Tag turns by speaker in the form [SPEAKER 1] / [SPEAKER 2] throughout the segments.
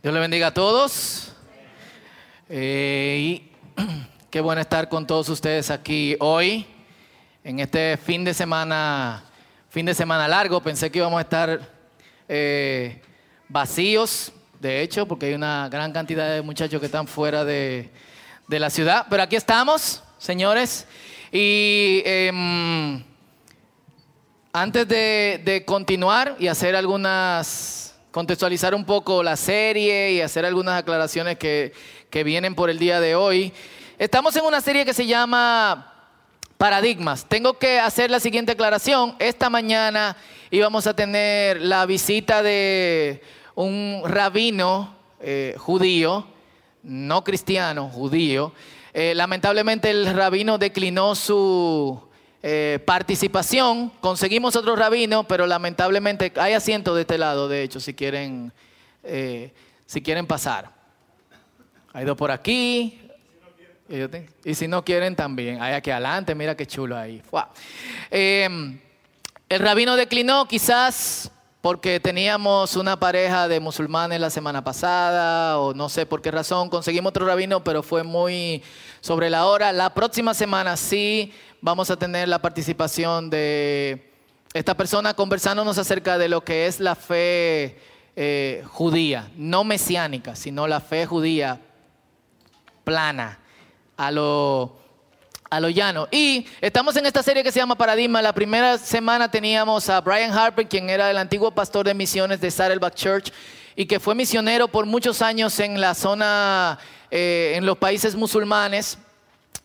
[SPEAKER 1] Dios le bendiga a todos. Eh, y qué bueno estar con todos ustedes aquí hoy, en este fin de semana, fin de semana largo. Pensé que íbamos a estar eh, vacíos, de hecho, porque hay una gran cantidad de muchachos que están fuera de, de la ciudad. Pero aquí estamos, señores. Y em, antes de, de continuar y hacer algunas contextualizar un poco la serie y hacer algunas aclaraciones que, que, vienen por el día de hoy. Estamos en una serie que se llama Paradigmas. Tengo que hacer la siguiente aclaración. Esta mañana íbamos a tener la visita de un rabino eh, judío, no cristiano, judío. Eh, lamentablemente el rabino declinó su, eh, participación. Conseguimos otro rabino, pero lamentablemente hay asientos de este lado, de hecho, si quieren, eh, si quieren pasar. Hay dos por aquí. Y si no quieren también, hay aquí adelante, mira qué chulo ahí. Eh, el rabino declinó quizás porque teníamos una pareja de musulmanes la semana pasada o no sé por qué razón. Conseguimos otro rabino, pero fue muy sobre la hora. La próxima semana sí vamos a tener la participación de esta persona conversándonos acerca de lo que es la fe eh, judía, no mesiánica, sino la fe judía plana, a lo, a lo llano. Y estamos en esta serie que se llama Paradigma. La primera semana teníamos a Brian Harper, quien era el antiguo pastor de misiones de Saddleback Church y que fue misionero por muchos años en la zona, eh, en los países musulmanes.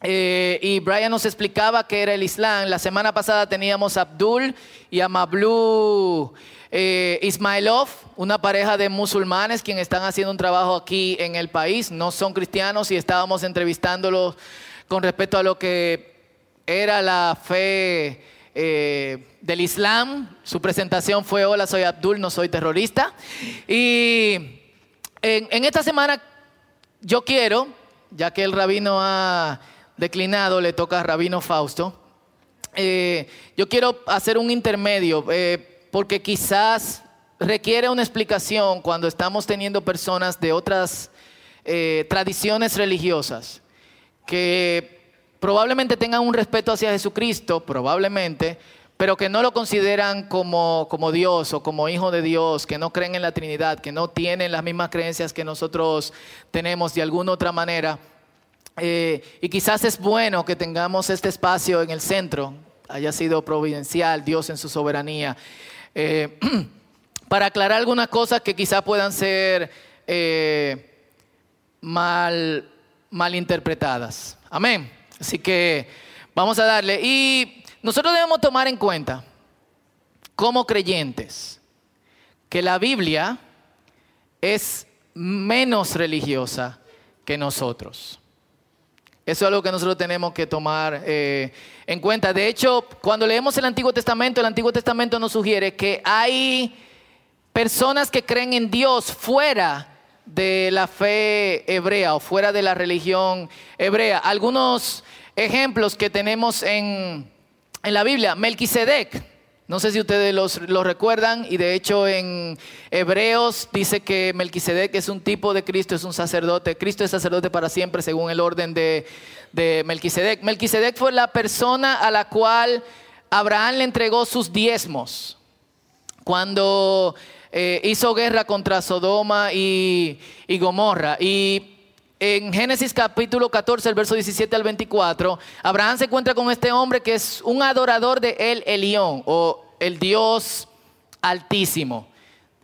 [SPEAKER 1] Eh, y Brian nos explicaba que era el Islam. La semana pasada teníamos a Abdul y a Mablu eh, Ismailov, una pareja de musulmanes quienes están haciendo un trabajo aquí en el país. No son cristianos y estábamos entrevistándolos con respecto a lo que era la fe eh, del Islam. Su presentación fue, hola, soy Abdul, no soy terrorista. Y en, en esta semana yo quiero, ya que el rabino ha declinado, le toca a Rabino Fausto. Eh, yo quiero hacer un intermedio, eh, porque quizás requiere una explicación cuando estamos teniendo personas de otras eh, tradiciones religiosas que probablemente tengan un respeto hacia Jesucristo, probablemente, pero que no lo consideran como, como Dios o como hijo de Dios, que no creen en la Trinidad, que no tienen las mismas creencias que nosotros tenemos de alguna otra manera. Eh, y quizás es bueno que tengamos este espacio en el centro, haya sido providencial, Dios en su soberanía, eh, para aclarar algunas cosas que quizás puedan ser eh, mal, mal interpretadas. Amén. Así que vamos a darle. Y nosotros debemos tomar en cuenta, como creyentes, que la Biblia es menos religiosa que nosotros. Eso es algo que nosotros tenemos que tomar eh, en cuenta. De hecho, cuando leemos el Antiguo Testamento, el Antiguo Testamento nos sugiere que hay personas que creen en Dios fuera de la fe hebrea o fuera de la religión hebrea. Algunos ejemplos que tenemos en, en la Biblia. Melquisedec no sé si ustedes lo recuerdan y de hecho en Hebreos dice que Melquisedec es un tipo de Cristo, es un sacerdote. Cristo es sacerdote para siempre según el orden de, de Melquisedec. Melquisedec fue la persona a la cual Abraham le entregó sus diezmos cuando eh, hizo guerra contra Sodoma y, y Gomorra. Y en Génesis capítulo 14, el verso 17 al 24, Abraham se encuentra con este hombre que es un adorador de El Elión o el Dios altísimo.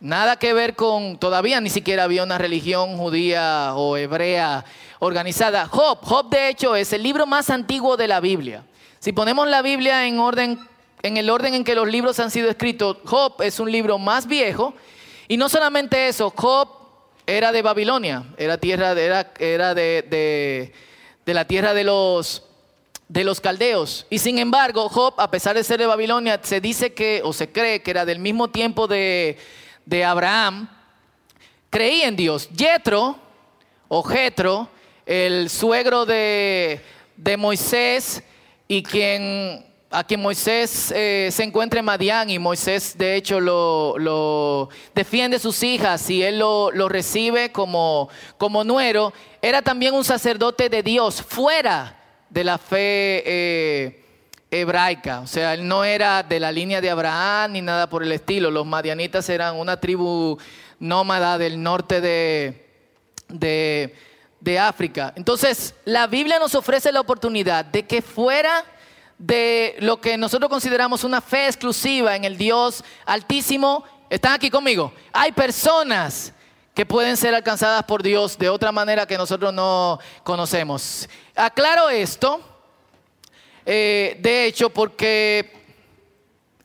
[SPEAKER 1] Nada que ver con, todavía ni siquiera había una religión judía o hebrea organizada. Job, Job de hecho es el libro más antiguo de la Biblia. Si ponemos la Biblia en orden, en el orden en que los libros han sido escritos, Job es un libro más viejo. Y no solamente eso, Job era de Babilonia, era, tierra, era, era de, de, la tierra de los, de los caldeos. Y sin embargo, Job, a pesar de ser de Babilonia, se dice que, o se cree que era del mismo tiempo de, de Abraham, creía en Dios. Jetro, o Jetro, el suegro de, de Moisés y quien a Moisés eh, se encuentra en Madián y Moisés de hecho lo, defiende sus hijas y él lo, recibe como, como, nuero, era también un sacerdote de Dios fuera de la fe eh, hebraica. O sea, él no era de la línea de Abraham ni nada por el estilo. Los madianitas eran una tribu nómada del norte de, de, de África. Entonces, la Biblia nos ofrece la oportunidad de que fuera de lo que nosotros consideramos una fe exclusiva en el Dios altísimo, están aquí conmigo. Hay personas que pueden ser alcanzadas por Dios de otra manera que nosotros no conocemos. Aclaro esto, eh, de hecho, porque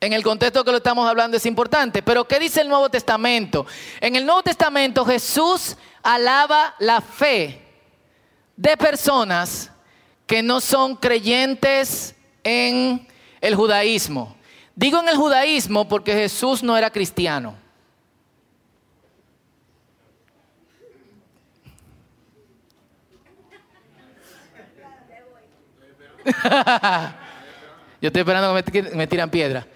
[SPEAKER 1] en el contexto que lo estamos hablando es importante. Pero ¿qué dice el Nuevo Testamento? En el Nuevo Testamento Jesús alaba la fe de personas que no son creyentes en el judaísmo. Digo en el judaísmo porque Jesús no era cristiano. Yo estoy esperando que me, tiran piedra.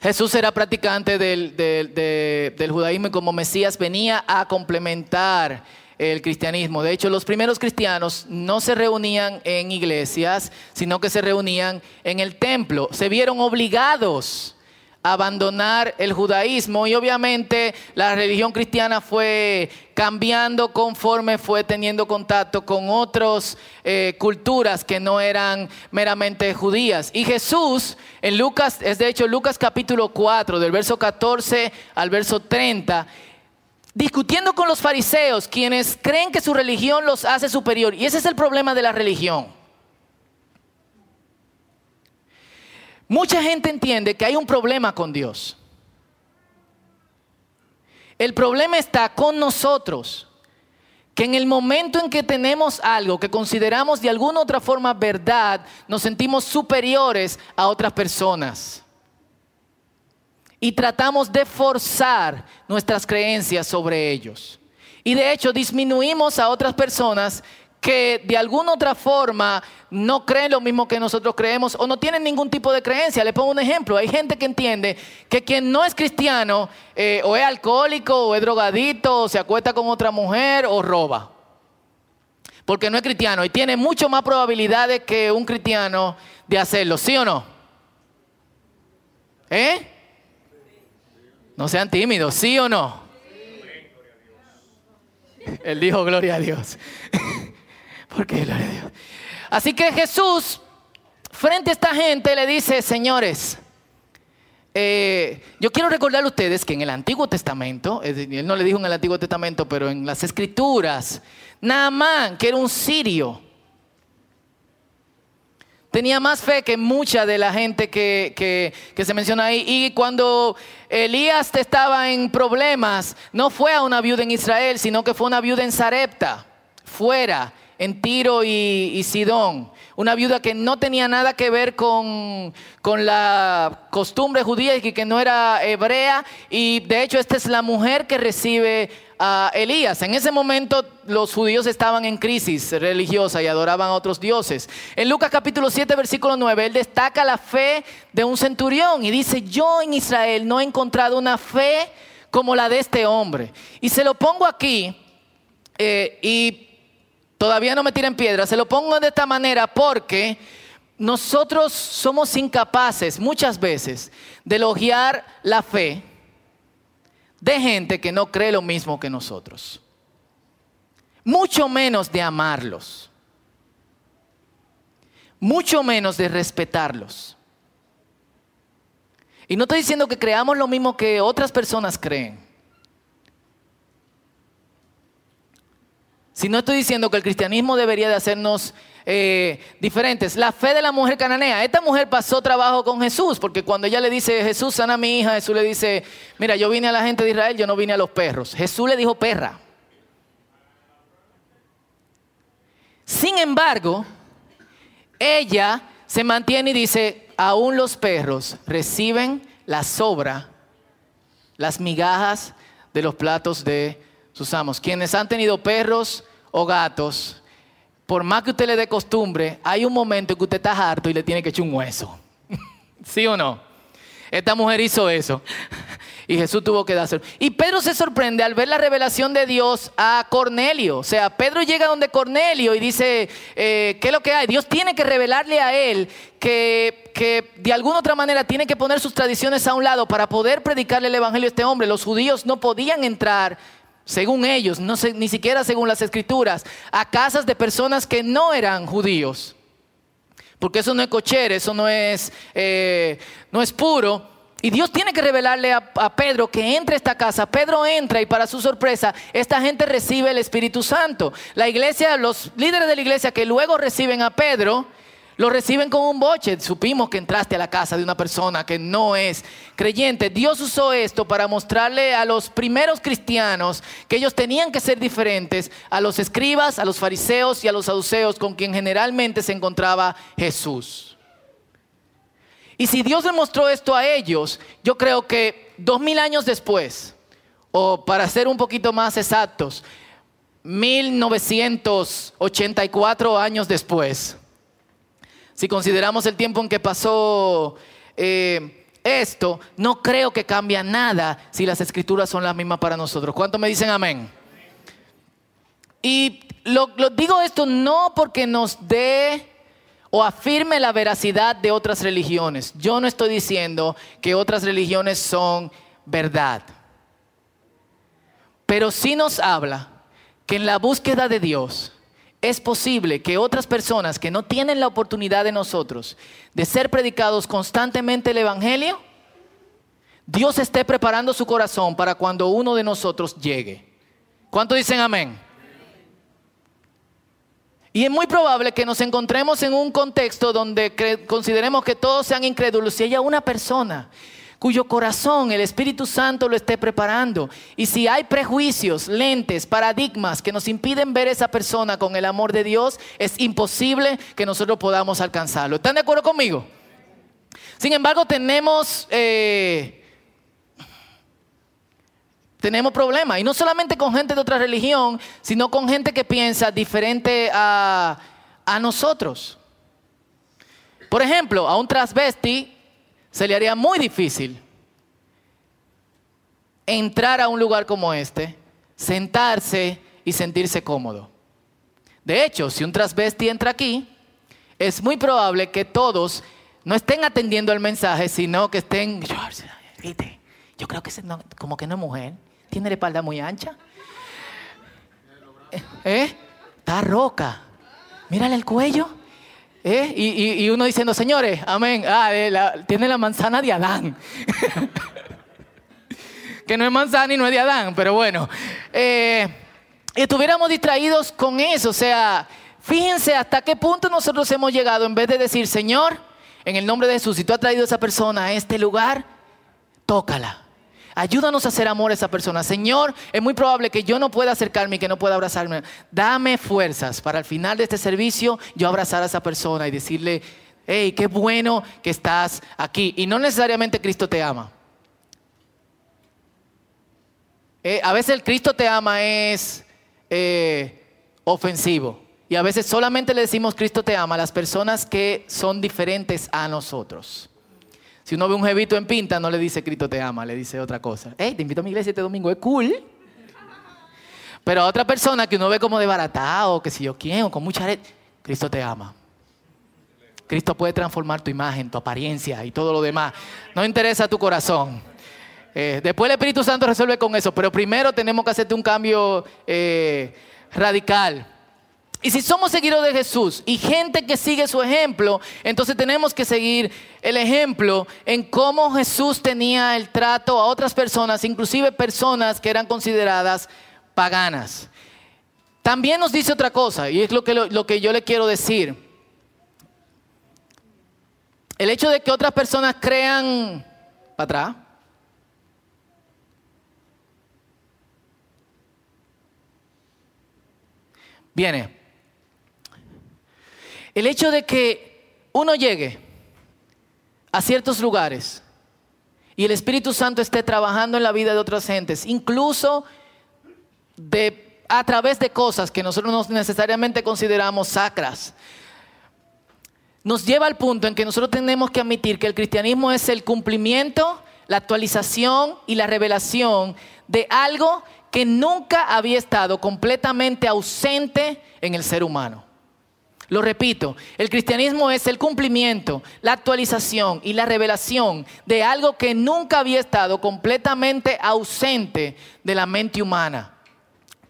[SPEAKER 1] Jesús era practicante del, del, judaísmo y como Mesías venía a complementar el cristianismo. De hecho, los primeros cristianos no se reunían en iglesias, sino que se reunían en el templo. Se vieron obligados a abandonar el judaísmo y obviamente la religión cristiana fue cambiando conforme fue teniendo contacto con otras eh, culturas que no eran meramente judías. Y Jesús en Lucas, es de hecho Lucas capítulo 4, del verso 14 al verso 30, discutiendo con los fariseos, quienes creen que su religión los hace superior. Y ese es el problema de la religión. Mucha gente entiende que hay un problema con Dios. El problema está con nosotros, que en el momento en que tenemos algo que consideramos de alguna otra forma verdad, nos sentimos superiores a otras personas y tratamos de forzar nuestras creencias sobre ellos. Y de hecho disminuimos a otras personas que de alguna otra forma no creen lo mismo que nosotros creemos o no tienen ningún tipo de creencia. Le pongo un ejemplo. Hay gente que entiende que quien no es cristiano eh, o es alcohólico o es drogadito o se acuesta con otra mujer o roba. Porque no es cristiano y tiene mucho más probabilidades que un cristiano de hacerlo. ¿Sí o no? ¿Eh? No sean tímidos, ¿sí o no? Él dijo gloria a Dios. Porque gloria a Dios. Así que Jesús, frente a esta gente, le dice, señores, eh, yo quiero recordarle a ustedes que en el Antiguo Testamento, él no le dijo en el Antiguo Testamento, pero en las Escrituras, Naamán, que era un sirio, Tenía más fe que mucha de la gente que, se menciona ahí. Y cuando Elías estaba en problemas, no fue a una viuda en Israel, sino que fue una viuda en Sarepta, fuera, en Tiro y Sidón una viuda que no tenía nada que ver con, la costumbre judía y que no era hebrea. Y de hecho esta es la mujer que recibe a Elías. En ese momento los judíos estaban en crisis religiosa y adoraban a otros dioses. En Lucas capítulo 7, versículo 9, él destaca la fe de un centurión y dice, yo en Israel no he encontrado una fe como la de este hombre. Y se lo pongo aquí eh, y Todavía no me tiren piedra. Se lo pongo de esta manera porque nosotros somos incapaces muchas veces de elogiar la fe de gente que no cree lo mismo que nosotros. Mucho menos de amarlos. Mucho menos de respetarlos. Y no estoy diciendo que creamos lo mismo que otras personas creen. Si no estoy diciendo que el cristianismo debería de hacernos eh, diferentes. La fe de la mujer cananea. Esta mujer pasó trabajo con Jesús, porque cuando ella le dice, Jesús sana a mi hija, Jesús le dice, mira, yo vine a la gente de Israel, yo no vine a los perros. Jesús le dijo perra. Sin embargo, ella se mantiene y dice, aún los perros reciben la sobra, las migajas de los platos de sus amos. Quienes han tenido perros, o gatos, por más que usted le dé costumbre, hay un momento que usted está harto y le tiene que echar un hueso. ¿Sí o no? Esta mujer hizo eso. Y Jesús tuvo que dárselo. Y Pedro se sorprende al ver la revelación de Dios a Cornelio. O sea, Pedro llega donde Cornelio y dice, eh, ¿qué es lo que hay? Dios tiene que revelarle a él que, que, de alguna otra manera tiene que poner sus tradiciones a un lado para poder predicarle el Evangelio a este hombre. Los judíos no podían entrar según ellos, no ni siquiera según las escrituras, a casas de personas que no eran judíos. Porque eso no es cocher, eso no es, eh, no es puro. Y Dios tiene que revelarle a, Pedro que entre a esta casa. Pedro entra y para su sorpresa, esta gente recibe el Espíritu Santo. La iglesia, los líderes de la iglesia que luego reciben a Pedro, lo reciben con un boche. Supimos que entraste a la casa de una persona que no es creyente. Dios usó esto para mostrarle a los primeros cristianos que ellos tenían que ser diferentes a los escribas, a los fariseos y a los saduceos con quien generalmente se encontraba Jesús. Y si Dios le mostró esto a ellos, yo creo que dos mil años después, o para ser un poquito más exactos, 1984 años después, si consideramos el tiempo en que pasó eh, esto, no creo que cambie nada si las escrituras son las mismas para nosotros. ¿Cuántos me dicen amén? Y lo digo esto no porque nos dé o afirme la veracidad de otras religiones. Yo no estoy diciendo que otras religiones son verdad. Pero sí nos habla que en la búsqueda de Dios es posible que otras personas que no tienen la oportunidad de nosotros de ser predicados constantemente el Evangelio, Dios esté preparando su corazón para cuando uno de nosotros llegue. ¿Cuánto dicen amén? Y es muy probable que nos encontremos en un contexto donde consideremos que todos sean incrédulos si haya una persona cuyo corazón el Espíritu Santo lo esté preparando. Y si hay prejuicios, lentes, paradigmas que nos impiden ver a esa persona con el amor de Dios, es imposible que nosotros podamos alcanzarlo. ¿Están de acuerdo conmigo? Sin embargo, tenemos... Eh, tenemos problemas. Y no solamente con gente de otra religión, sino con gente que piensa diferente a, nosotros. Por ejemplo, a un transvesti se le haría muy difícil entrar a un lugar como este, sentarse y sentirse cómodo. De hecho, si un transvesti entra aquí, es muy probable que todos no estén atendiendo el mensaje, sino que estén, yo creo que como que no es mujer, tiene la espalda muy ancha. ¿Eh? Está roca. Mírale el cuello. ¿Eh? Y, uno diciendo, señores, amén. Ah, tiene la manzana de Adán. que no es manzana y no es de Adán, pero bueno. Eh, estuviéramos distraídos con eso. O sea, fíjense hasta qué punto nosotros hemos llegado en vez de decir, Señor, en el nombre de Jesús, si tú has traído a esa persona a este lugar, tócala. Ayúdanos a hacer amor a esa persona. Señor, es muy probable que yo no pueda acercarme y que no pueda abrazarme. Dame fuerzas para al final de este servicio yo abrazar a esa persona y decirle, hey, qué bueno que estás aquí. Y no necesariamente Cristo te ama. Eh, a veces el Cristo te ama es eh, ofensivo. Y a veces solamente le decimos Cristo te ama a las personas que son diferentes a nosotros. Si uno ve un jevito en pinta, no le dice Cristo te ama, le dice otra cosa. Hey, te invito a mi iglesia este domingo, es cool. Pero a otra persona que uno ve como de o que si yo quién, o con mucha red, Cristo te ama. Cristo puede transformar tu imagen, tu apariencia y todo lo demás. No interesa tu corazón. Eh, después el Espíritu Santo resuelve con eso, pero primero tenemos que hacerte un cambio eh, radical. Y si somos seguidores de Jesús y gente que sigue su ejemplo, entonces tenemos que seguir el ejemplo en cómo Jesús tenía el trato a otras personas, inclusive personas que eran consideradas paganas. También nos dice otra cosa, y es lo que, lo, que yo le quiero decir. El hecho de que otras personas crean, para atrás, viene. El hecho de que uno llegue a ciertos lugares y el Espíritu Santo esté trabajando en la vida de otras gentes, incluso de, a través de cosas que nosotros no necesariamente consideramos sacras, nos lleva al punto en que nosotros tenemos que admitir que el cristianismo es el cumplimiento, la actualización y la revelación de algo que nunca había estado completamente ausente en el ser humano. Lo repito, el cristianismo es el cumplimiento, la actualización y la revelación de algo que nunca había estado completamente ausente de la mente humana.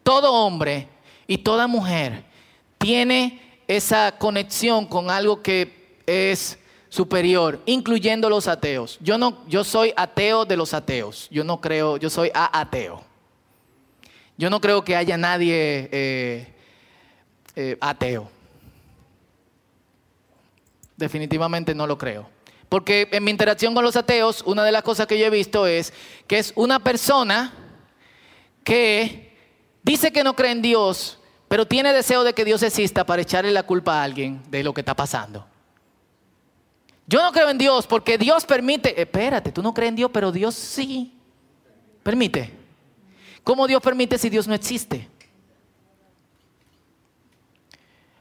[SPEAKER 1] Todo hombre y toda mujer tiene esa conexión con algo que es superior, incluyendo los ateos. Yo no, yo soy ateo de los ateos. Yo no creo, yo soy ateo. Yo no creo que haya nadie eh, eh, ateo. Definitivamente no lo creo. Porque en mi interacción con los ateos, una de las cosas que yo he visto es que es una persona que dice que no cree en Dios, pero tiene deseo de que Dios exista para echarle la culpa a alguien de lo que está pasando. Yo no creo en Dios porque Dios permite, espérate, tú no crees en Dios, pero Dios sí permite. ¿Cómo Dios permite si Dios no existe?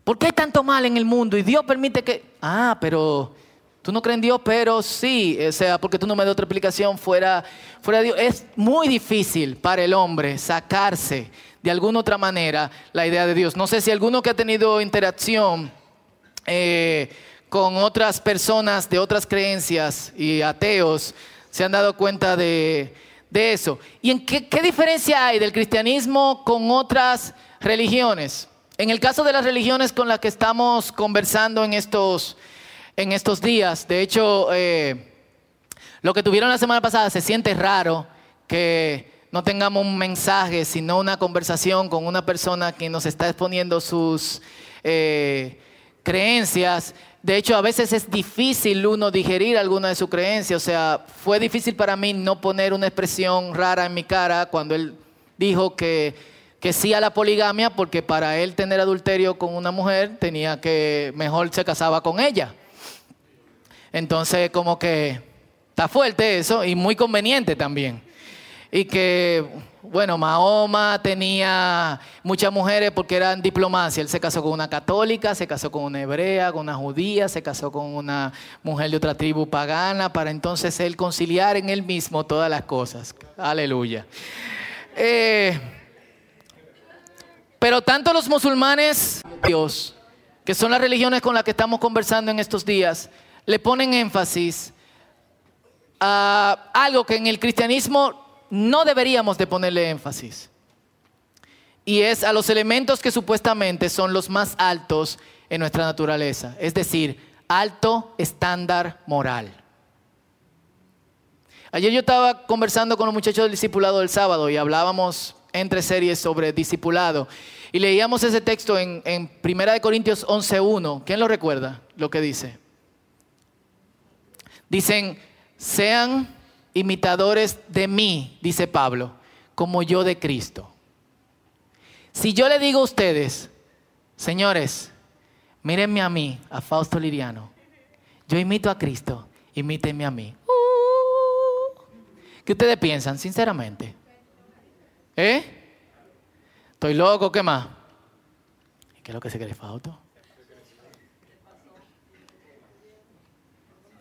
[SPEAKER 1] ¿Por qué hay tanto mal en el mundo y Dios permite que... Ah, pero tú no crees en Dios, pero sí, o sea, porque tú no me das otra explicación fuera, fuera de Dios. Es muy difícil para el hombre sacarse de alguna otra manera la idea de Dios. No sé si alguno que ha tenido interacción eh, con otras personas de otras creencias y ateos se han dado cuenta de, eso. ¿Y en qué, qué diferencia hay del cristianismo con otras religiones? En el caso de las religiones con las que estamos conversando en estos, en estos días, de hecho, eh, lo que tuvieron la semana pasada se siente raro que no tengamos un mensaje, sino una conversación con una persona que nos está exponiendo sus eh, creencias. De hecho, a veces es difícil uno digerir alguna de sus creencias. O sea, fue difícil para mí no poner una expresión rara en mi cara cuando él dijo que, que sí a la poligamia, porque para él tener adulterio con una mujer tenía que, mejor se casaba con ella. Entonces, como que está fuerte eso y muy conveniente también y que, bueno, Mahoma tenía muchas mujeres porque eran diplomacia. Él se casó con una católica, se casó con una hebrea, con una judía, se casó con una mujer de otra tribu pagana, para entonces él conciliar en él mismo todas las cosas. Aleluya. Eh, pero tanto los musulmanes, Dios, que son las religiones con las que estamos conversando en estos días, le ponen énfasis a algo que en el cristianismo no deberíamos de ponerle énfasis. Y es a los elementos que supuestamente son los más altos en nuestra naturaleza, es decir, alto estándar moral. Ayer yo estaba conversando con los muchachos del discipulado del sábado y hablábamos entre series sobre discipulado. Y leíamos ese texto en, en 1 Corintios 11.1. ¿Quién lo recuerda? Lo que dice. Dicen, sean imitadores de mí, dice Pablo, como yo de Cristo. Si yo le digo a ustedes, señores, mírenme a mí, a Fausto Liriano, yo imito a Cristo, imítenme a mí. Uh, ¿Qué ustedes piensan, sinceramente? ¿Eh? ¿Estoy loco? ¿Qué más? ¿Qué es lo que se cree Fausto?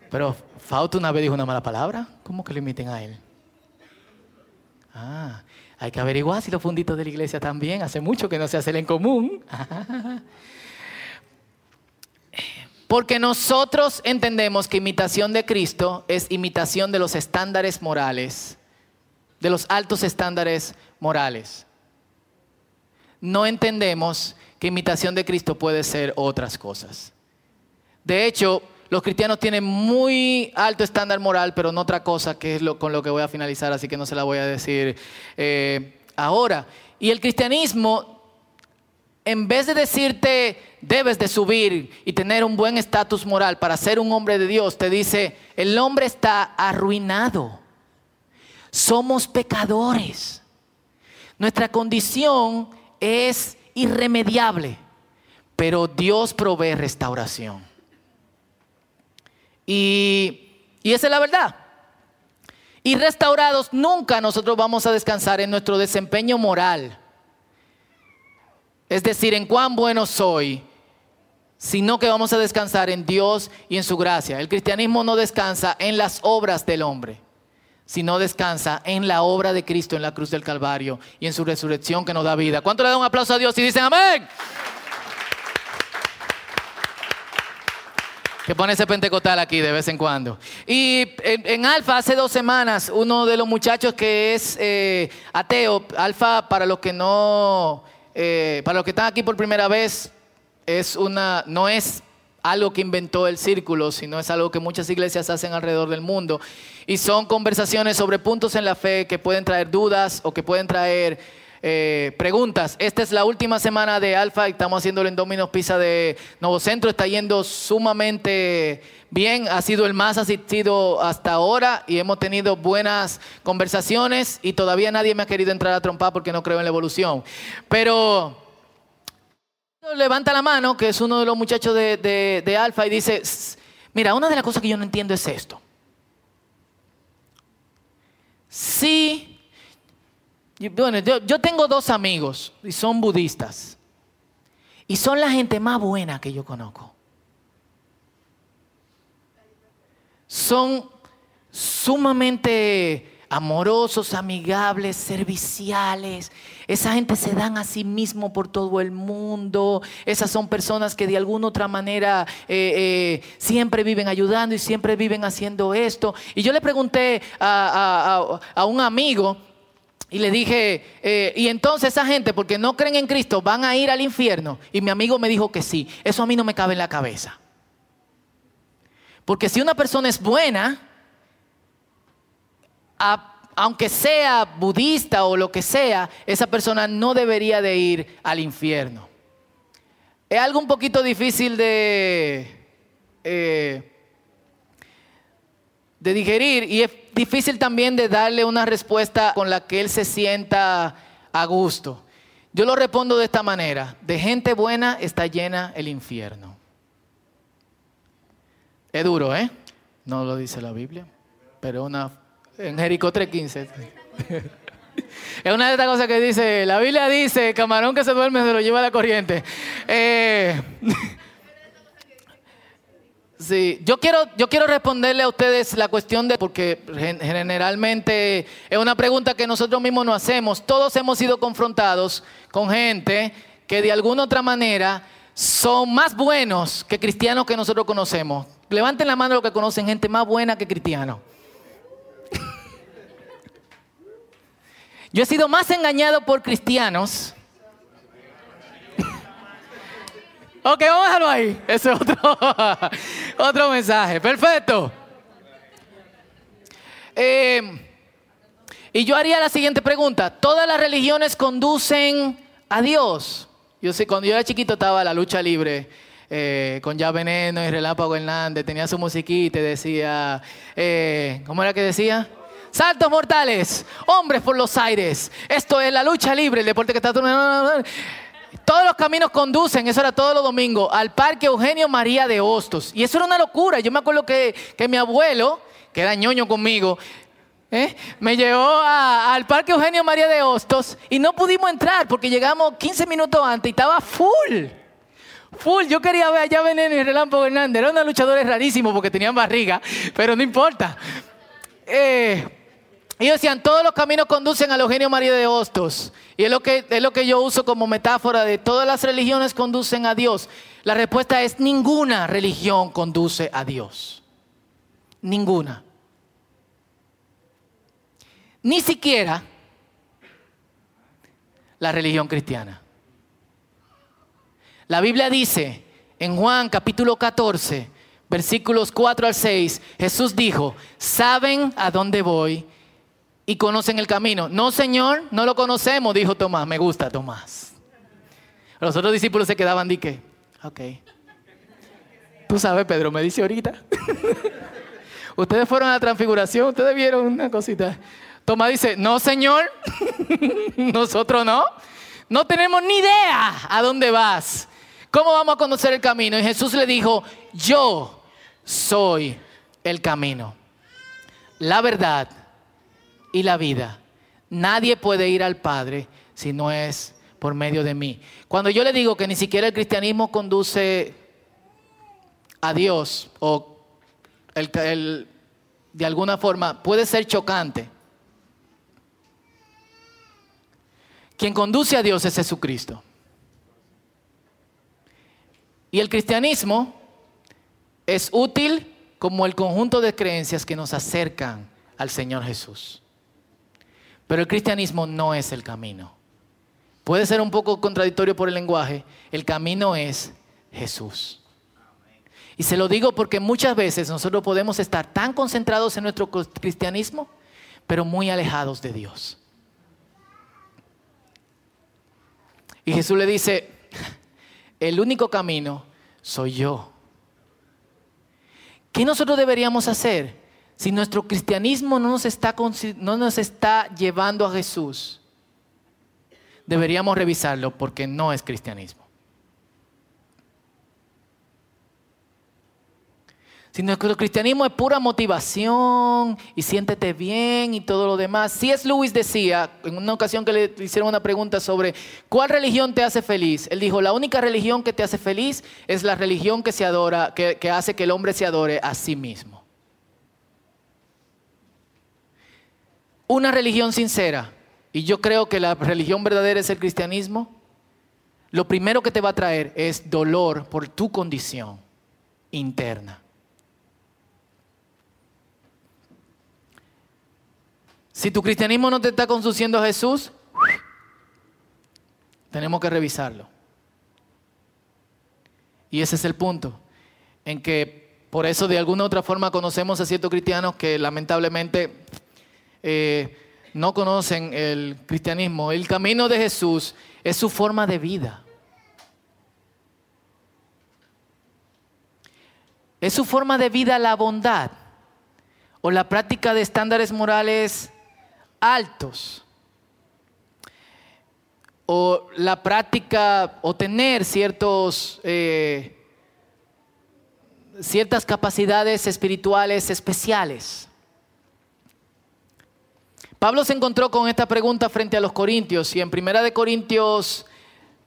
[SPEAKER 1] Pero Fausto una vez dijo una mala palabra. ¿Cómo que lo imiten a él? Ah, hay que averiguar si los funditos de la iglesia también. Hace mucho que no se hacen en común. Porque nosotros entendemos que imitación de Cristo es imitación de los estándares morales, de los altos estándares morales. No entendemos que imitación de Cristo puede ser otras cosas. De hecho, los cristianos tienen muy alto estándar moral, pero no otra cosa, que es lo, con lo que voy a finalizar, así que no se la voy a decir eh, ahora. Y el cristianismo, en vez de decirte debes de subir y tener un buen estatus moral para ser un hombre de Dios, te dice, el hombre está arruinado. Somos pecadores. Nuestra condición es irremediable, pero Dios provee restauración. Y, esa es la verdad. Y restaurados nunca nosotros vamos a descansar en nuestro desempeño moral. Es decir, en cuán bueno soy sino que vamos a descansar en Dios y en su gracia. El cristianismo no descansa en las obras del hombre, sino descansa en la obra de Cristo en la cruz del Calvario y en su resurrección que nos da vida. ¿Cuánto le da un aplauso a Dios y dicen amén? que pone ese pentecostal aquí de vez en cuando. Y en, Alfa, hace dos semanas, uno de los muchachos que es eh, ateo, Alfa, para los que no, eh, para los que están aquí por primera vez, es una, no es algo que inventó el círculo, sino es algo que muchas iglesias hacen alrededor del mundo. Y son conversaciones sobre puntos en la fe que pueden traer dudas o que pueden traer eh, preguntas. Esta es la última semana de Alfa y estamos haciéndolo en Domino's Pizza de Nuevo Centro. Está yendo sumamente bien. Ha sido el más asistido hasta ahora y hemos tenido buenas conversaciones y todavía nadie me ha querido entrar a trompar porque no creo en la evolución. Pero levanta la mano, que es uno de los muchachos de, de Alfa, y dice, mira, una de las cosas que yo no entiendo es esto. Sí bueno, yo, tengo dos amigos y son budistas. Y son la gente más buena que yo conozco. Son sumamente amorosos, amigables, serviciales. Esa gente se dan a sí mismo por todo el mundo. Esas son personas que de alguna otra manera eh, eh, siempre viven ayudando y siempre viven haciendo esto. Y yo le pregunté a un amigo, y le dije, eh, y entonces esa gente, porque no creen en Cristo, van a ir al infierno. Y mi amigo me dijo que sí. Eso a mí no me cabe en la cabeza. Porque si una persona es buena, aunque sea budista o lo que sea, esa persona no debería de ir al infierno. Es algo un poquito difícil de, eh, de digerir y es difícil también de darle una respuesta con la que él se sienta a gusto. Yo lo respondo de esta manera, de gente buena está llena el infierno. Es duro, ¿eh? No lo dice la Biblia, pero una, en Jericó 3.15. es una de estas cosas que dice, la Biblia dice, camarón que se duerme se lo lleva la corriente. Eh, Sí, yo quiero, yo quiero responderle a ustedes la cuestión de, porque generalmente es una pregunta que nosotros mismos no hacemos. Todos hemos sido confrontados con gente que de alguna otra manera son más buenos que cristianos que nosotros conocemos. Levanten la mano los que conocen gente más buena que cristianos. Yo he sido más engañado por cristianos Ok, vamos a dejarlo ahí. Ese es otro, otro mensaje. Perfecto. Eh, y yo haría la siguiente pregunta. ¿Todas las religiones conducen a Dios? Yo sé, cuando yo era chiquito estaba la lucha libre. Eh, con Ya Veneno y Relámpago Hernández, tenía su musiquita y decía, eh, ¿cómo era que decía? Saltos mortales, hombres por los aires. Esto es la lucha libre, el deporte que está... Todos los caminos conducen, eso era todos los domingos, al Parque Eugenio María de Hostos. Y eso era una locura. Yo me acuerdo que, mi abuelo, que era ñoño conmigo, ¿eh? me llevó al Parque Eugenio María de Hostos y no pudimos entrar porque llegamos 15 minutos antes y estaba full. Full, yo quería ver allá Veneno y Relámpago Hernández. Eran luchadores rarísimos porque tenían barriga, pero no importa. Eh, ellos decían, todos los caminos conducen al Eugenio María de Hostos. Y es lo, que, es lo que yo uso como metáfora de todas las religiones conducen a Dios. La respuesta es ninguna religión conduce a Dios. Ninguna. Ni siquiera la religión cristiana. La Biblia dice en Juan capítulo 14, versículos 4 al 6, Jesús dijo, ¿saben a dónde voy? Y conocen el camino. No, Señor, no lo conocemos, dijo Tomás. Me gusta Tomás. Los otros discípulos se quedaban, di que, ok. Tú sabes, Pedro, me dice ahorita. ustedes fueron a la transfiguración, ustedes vieron una cosita. Tomás dice, no, Señor, nosotros no. No tenemos ni idea a dónde vas. ¿Cómo vamos a conocer el camino? Y Jesús le dijo, yo soy el camino, la verdad y la vida. Nadie puede ir al Padre si no es por medio de mí. Cuando yo le digo que ni siquiera el cristianismo conduce a Dios o de alguna forma puede ser chocante. Quien conduce a Dios es Jesucristo. Y el cristianismo es útil como el conjunto de creencias que nos acercan al Señor Jesús. Pero el cristianismo no es el camino. Puede ser un poco contradictorio por el lenguaje. El camino es Jesús. Y se lo digo porque muchas veces nosotros podemos estar tan concentrados en nuestro cristianismo, pero muy alejados de Dios. Y Jesús le dice, el único camino soy yo. ¿Qué nosotros deberíamos hacer si nuestro cristianismo no nos está, no nos está llevando a Jesús? Deberíamos revisarlo porque no es cristianismo. Si nuestro cristianismo es pura motivación y siéntete bien y todo lo demás. Si es Lewis decía en una ocasión que le hicieron una pregunta sobre cuál religión te hace feliz. Él dijo, la única religión que te hace feliz es la religión que se adora, que, que hace que el hombre se adore a sí mismo. Una religión sincera, y yo creo que la religión verdadera es el cristianismo, lo primero que te va a traer es dolor por tu condición interna. Si tu cristianismo no te está conduciendo a Jesús, tenemos que revisarlo. Y ese es el punto, en que por eso de alguna u otra forma conocemos a ciertos cristianos que lamentablemente eh, no conocen el cristianismo. El camino de Jesús es su forma de vida. Es su forma de vida la bondad o la práctica de estándares morales altos. O la práctica o tener ciertos, eh, ciertas capacidades espirituales especiales. Pablo se encontró con esta pregunta frente a los corintios y en Primera de Corintios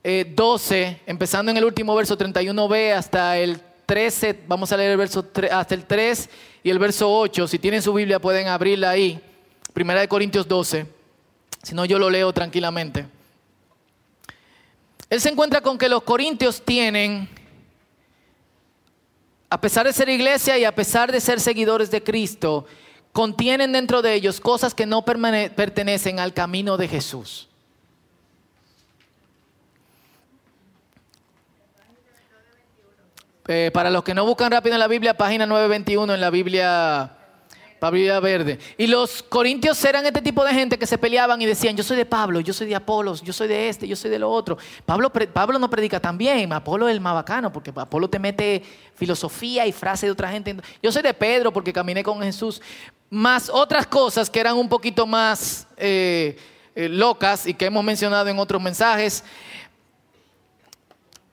[SPEAKER 1] 12, eh, empezando en el último verso 31b hasta el 13, vamos a leer el verso hasta el 3 y el verso 8, si tienen su Biblia pueden abrirla ahí. Primera de Corintios 12. Si no, yo lo leo tranquilamente. Él se encuentra con que los corintios tienen, a pesar de ser iglesia y a pesar de ser seguidores de Cristo, contienen dentro de ellos cosas que no pertenecen al camino de Jesús. Eh, para los que no buscan rápido en la Biblia, página 921 en la Biblia Pablo verde. Y los corintios eran este tipo de gente que se peleaban y decían, yo soy de Pablo, yo soy de Apolos, yo soy de este, yo soy de lo otro. Pablo, Pablo no predica tan bien, Apolo es el más bacano, porque Apolo te mete filosofía y frases de otra gente. Yo soy de Pedro porque caminé con Jesús. Más otras cosas que eran un poquito más eh, eh, locas y que hemos mencionado en otros mensajes.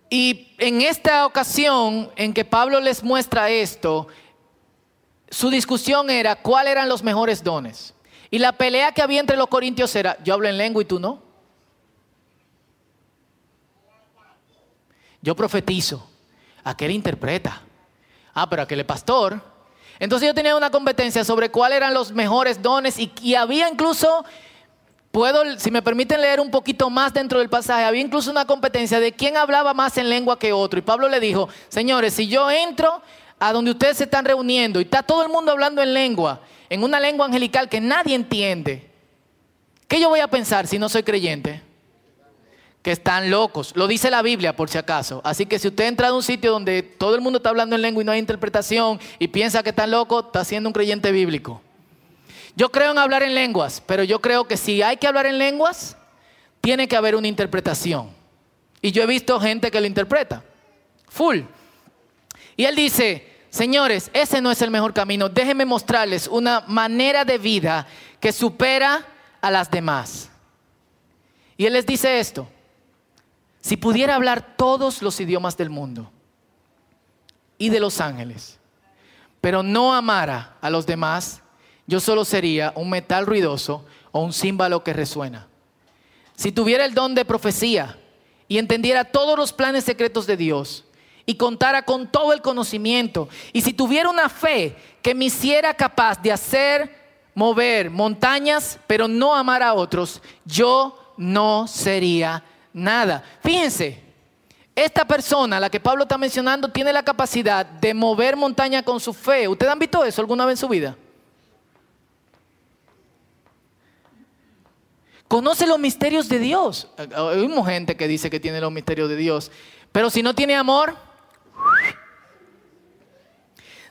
[SPEAKER 1] Y en esta ocasión en que Pablo les muestra esto, su discusión era cuáles eran los mejores dones. Y la pelea que había entre los corintios era, yo hablo en lengua y tú no. Yo profetizo, aquel interpreta. Ah, pero aquel es pastor. Entonces yo tenía una competencia sobre cuáles eran los mejores dones y, y había incluso, puedo, si me permiten leer un poquito más dentro del pasaje, había incluso una competencia de quién hablaba más en lengua que otro. Y Pablo le dijo, señores, si yo entro a donde ustedes se están reuniendo y está todo el mundo hablando en lengua, en una lengua angelical que nadie entiende, ¿qué yo voy a pensar si no soy creyente? Que están locos. Lo dice la Biblia por si acaso. Así que si usted entra a un sitio donde todo el mundo está hablando en lengua y no hay interpretación y piensa que están locos, está siendo un creyente bíblico. Yo creo en hablar en lenguas, pero yo creo que si hay que hablar en lenguas, tiene que haber una interpretación. Y yo he visto gente que lo interpreta. Full. Y él dice, señores, ese no es el mejor camino. Déjenme mostrarles una manera de vida que supera a las demás. Y él les dice esto, si pudiera hablar todos los idiomas del mundo y de los ángeles, pero no amara a los demás, yo solo sería un metal ruidoso o un címbalo que resuena. Si tuviera el don de profecía y entendiera todos los planes secretos de Dios, y contara con todo el conocimiento, y si tuviera una fe que me hiciera capaz de hacer mover montañas, pero no amar a otros, yo no sería nada. Fíjense, esta persona, la que Pablo está mencionando, tiene la capacidad de mover montaña con su fe. ¿Ustedes han visto eso alguna vez en su vida? Conoce los misterios de Dios. Hay gente que dice que tiene los misterios de Dios, pero si no tiene amor,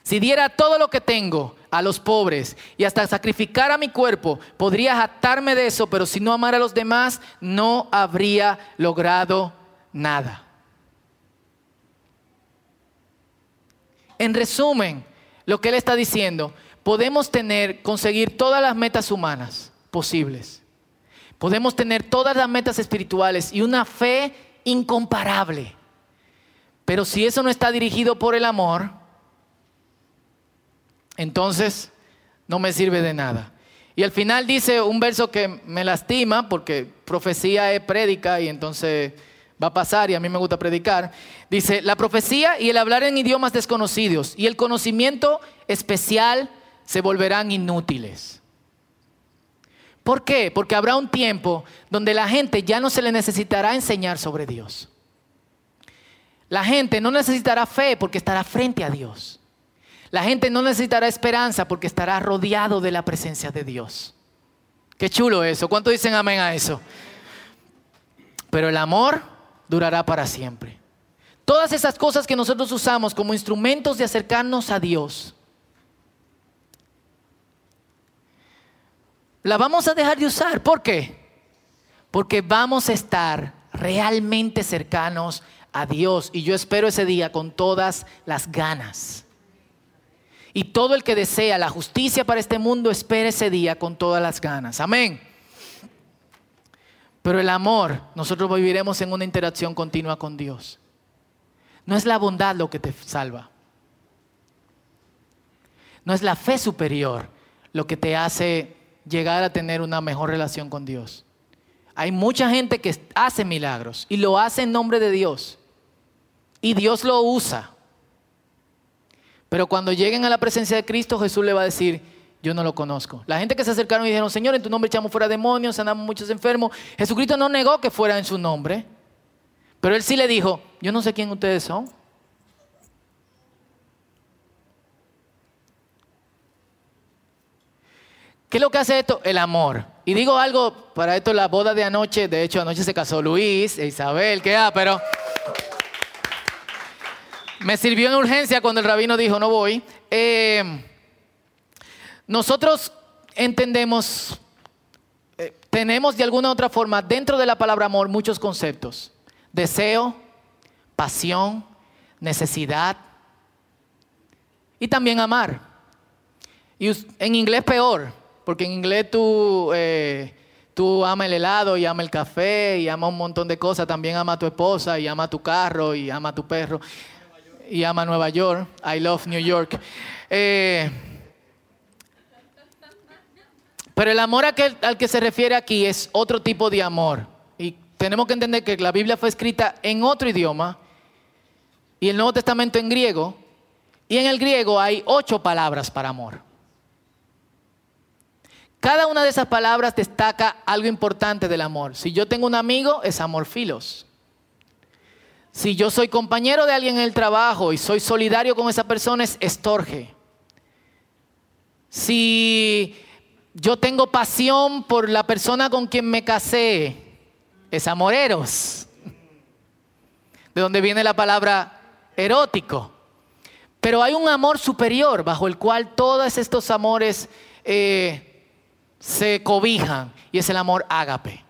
[SPEAKER 1] si diera todo lo que tengo a los pobres y hasta sacrificar mi cuerpo, podría jactarme de eso, pero si no amara a los demás, no habría logrado nada. En resumen, lo que él está diciendo, podemos tener, conseguir todas las metas humanas posibles Podemos tener todas las metas espirituales y una fe incomparable. Pero si eso no está dirigido por el amor, entonces no me sirve de nada. Y al final dice un verso que me lastima porque profecía es prédica y entonces va a pasar y a mí me gusta predicar. Dice, la profecía y el hablar en idiomas desconocidos y el conocimiento especial se volverán inútiles. ¿Por qué? Porque habrá un tiempo donde la gente ya no se le necesitará enseñar sobre Dios. La gente no necesitará fe porque estará frente a Dios. La gente no necesitará esperanza porque estará rodeado de la presencia de Dios. Qué chulo eso. ¿Cuánto dicen amén a eso? Pero el amor durará para siempre. Todas esas cosas que nosotros usamos como instrumentos de acercarnos a Dios la vamos a dejar de usar. ¿Por qué? Porque vamos a estar realmente cercanos a Dios. Y yo espero ese día con todas las ganas. Y todo el que desea la justicia para este mundo, espera ese día con todas las ganas. Amén. Pero el amor, nosotros viviremos en una interacción continua con Dios. No es la bondad lo que te salva. No es la fe superior lo que te hace llegar a tener una mejor relación con Dios. Hay mucha gente que hace milagros y lo hace en nombre de Dios. Y Dios lo usa. Pero cuando lleguen a la presencia de Cristo, Jesús le va a decir, yo no lo conozco. La gente que se acercaron y dijeron, Señor, en tu nombre echamos fuera demonios, sanamos muchos enfermos. Jesucristo no negó que fuera en su nombre. Pero él sí le dijo, yo no sé quién ustedes son. ¿Qué es lo que hace esto? El amor. Y digo algo, para esto la boda de anoche, de hecho anoche se casó Luis e Isabel, ¿qué ah, pero me sirvió en urgencia cuando el rabino dijo, no voy. Eh, nosotros entendemos, eh, tenemos de alguna u otra forma dentro de la palabra amor muchos conceptos. Deseo, pasión, necesidad y también amar. Y en inglés peor, porque en inglés tú, eh, tú amas el helado y amas el café y amas un montón de cosas. También ama a tu esposa y ama a tu carro y ama a tu perro y ama Nueva York. I love New York. Eh, pero el amor al que se refiere aquí es otro tipo de amor. Y tenemos que entender que la Biblia fue escrita en otro idioma y el Nuevo Testamento en griego. Y en el griego hay ocho palabras para amor. Cada una de esas palabras destaca algo importante del amor. Si yo tengo un amigo, es amor filos. Si yo soy compañero de alguien en el trabajo y soy solidario con esa persona, es estorge. Si yo tengo pasión por la persona con quien me casé, es amoreros. De donde viene la palabra erótico. Pero hay un amor superior bajo el cual todos estos amores eh, se cobijan y es el amor ágape.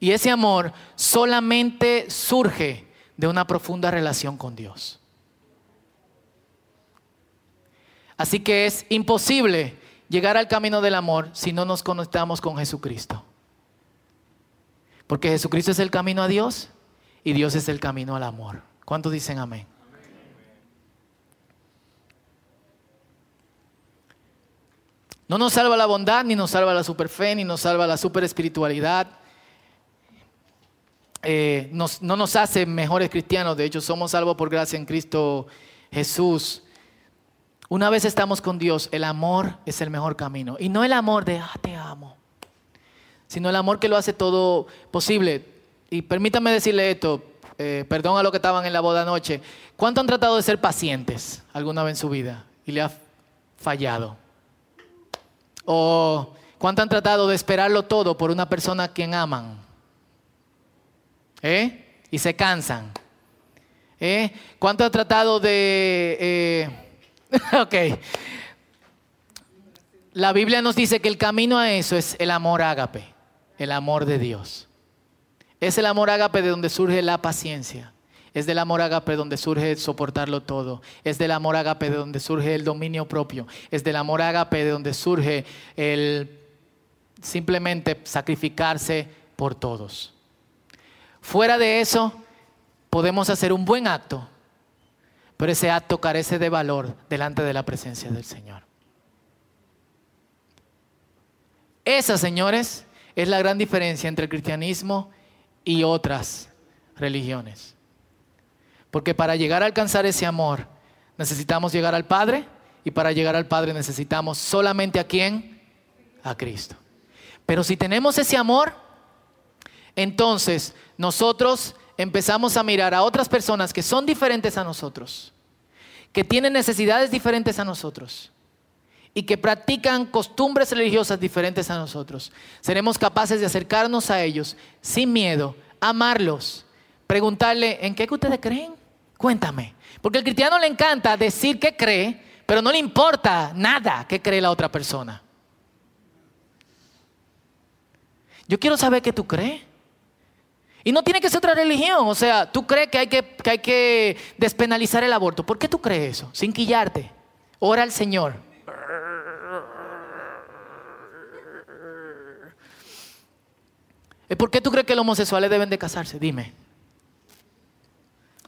[SPEAKER 1] Y ese amor solamente surge de una profunda relación con Dios. Así que es imposible llegar al camino del amor si no nos conectamos con Jesucristo. Porque Jesucristo es el camino a Dios y Dios es el camino al amor. ¿Cuántos dicen amén? No nos salva la bondad, ni nos salva la superfe, ni nos salva la super eh, no nos hace mejores cristianos, de hecho somos salvos por gracia en Cristo Jesús. Una vez estamos con Dios, el amor es el mejor camino. Y no el amor de, ah, te amo, sino el amor que lo hace todo posible. Y permítame decirle esto, eh, perdón a los que estaban en la boda anoche, ¿cuánto han tratado de ser pacientes alguna vez en su vida y le ha fallado? ¿O cuánto han tratado de esperarlo todo por una persona a quien aman? ¿Eh? Y se cansan. ¿Eh? ¿Cuánto han tratado de... Eh, ok. La Biblia nos dice que el camino a eso es el amor ágape, el amor de Dios. Es el amor ágape de donde surge la paciencia. Es del amor ágape donde surge soportarlo todo. Es del amor ágape de donde surge el dominio propio. Es del amor ágape de donde surge el simplemente sacrificarse por todos. Fuera de eso, podemos hacer un buen acto, pero ese acto carece de valor delante de la presencia del Señor. Esa, señores, es la gran diferencia entre el cristianismo y otras religiones. Porque para llegar a alcanzar ese amor necesitamos llegar al Padre y para llegar al Padre necesitamos solamente a quién? A Cristo. Pero si tenemos ese amor, entonces nosotros empezamos a mirar a otras personas que son diferentes a nosotros, que tienen necesidades diferentes a nosotros y que practican costumbres religiosas diferentes a nosotros, seremos capaces de acercarnos a ellos sin miedo, amarlos, preguntarle, ¿en qué que ustedes creen? Cuéntame. Porque al cristiano le encanta decir que cree, pero no le importa nada que cree la otra persona. Yo quiero saber qué tú crees. Y no tiene que ser otra religión. O sea, tú crees que hay que, que hay que despenalizar el aborto. ¿Por qué tú crees eso? Sin quillarte. Ora al Señor. ¿Por qué tú crees que los homosexuales deben de casarse? Dime.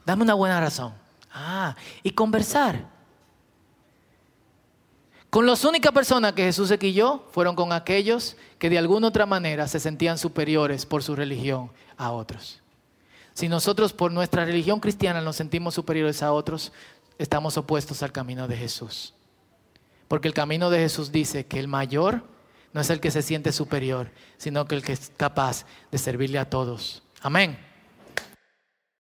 [SPEAKER 1] Dame una buena razón. Ah, y conversar. Con las únicas personas que Jesús se quilló fueron con aquellos que de alguna otra manera se sentían superiores por su religión a otros. Si nosotros por nuestra religión cristiana nos sentimos superiores a otros, estamos opuestos al camino de Jesús. Porque el camino de Jesús dice que el mayor no es el que se siente superior, sino que el que es capaz de servirle a todos. Amén.